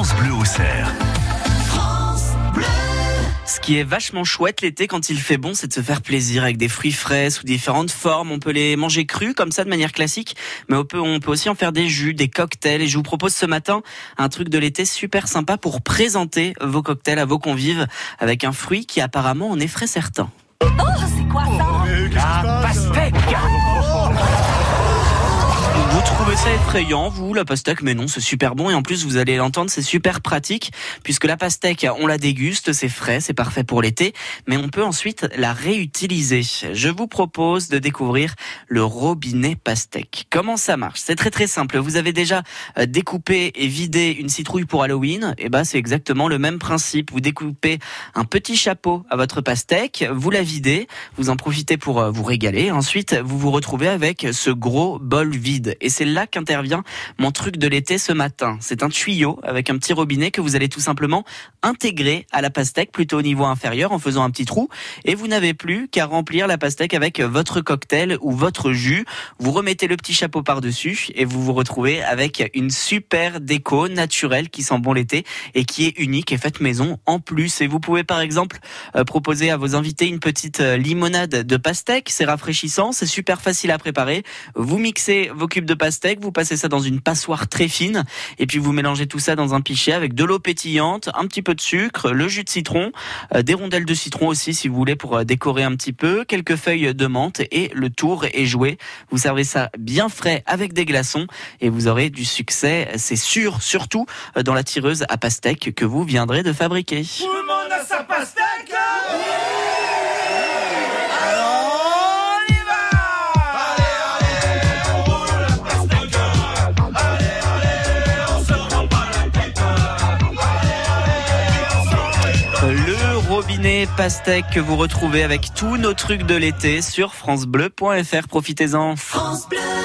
Bleu au cerf. Ce qui est vachement chouette l'été quand il fait bon, c'est de se faire plaisir avec des fruits frais sous différentes formes. On peut les manger crus comme ça de manière classique, mais on peut, on peut aussi en faire des jus, des cocktails. Et je vous propose ce matin un truc de l'été super sympa pour présenter vos cocktails à vos convives avec un fruit qui apparemment en effraie certains. Oh, ça effrayant, vous, la pastèque Mais non, c'est super bon et en plus, vous allez l'entendre, c'est super pratique puisque la pastèque, on la déguste, c'est frais, c'est parfait pour l'été, mais on peut ensuite la réutiliser. Je vous propose de découvrir le robinet pastèque. Comment ça marche? C'est très très simple. Vous avez déjà euh, découpé et vidé une citrouille pour Halloween, et ben c'est exactement le même principe. Vous découpez un petit chapeau à votre pastèque, vous la videz, vous en profitez pour euh, vous régaler. Ensuite, vous vous retrouvez avec ce gros bol vide. Et c'est là qu'intervient mon truc de l'été ce matin. C'est un tuyau avec un petit robinet que vous allez tout simplement intégrer à la pastèque plutôt au niveau inférieur en faisant un petit trou. Et vous n'avez plus qu'à remplir la pastèque avec votre cocktail ou votre jus. Vous remettez le petit chapeau par-dessus et vous vous retrouvez avec une super déco naturelle qui sent bon l'été et qui est unique et faite maison en plus. Et vous pouvez par exemple euh, proposer à vos invités une petite euh, limonade de pastèque. C'est rafraîchissant, c'est super facile à préparer. Vous mixez vos cubes de pastèque, vous passez ça dans une passoire très fine et puis vous mélangez tout ça dans un pichet avec de l'eau pétillante, un petit peu de sucre, le jus de citron, euh, des rondelles de citron aussi si vous voulez pour euh, décorer un petit peu, quelques feuilles de menthe et le tour est joué. Vous servez ça bien frais avec des glaçons et vous aurez du succès, c'est sûr, surtout euh, dans la tireuse à pastèque que vous viendrez de fabriquer. Tout le monde a sa pastèque robinet pastèque que vous retrouvez avec tous nos trucs de l'été sur francebleu.fr. Profitez-en. France Bleu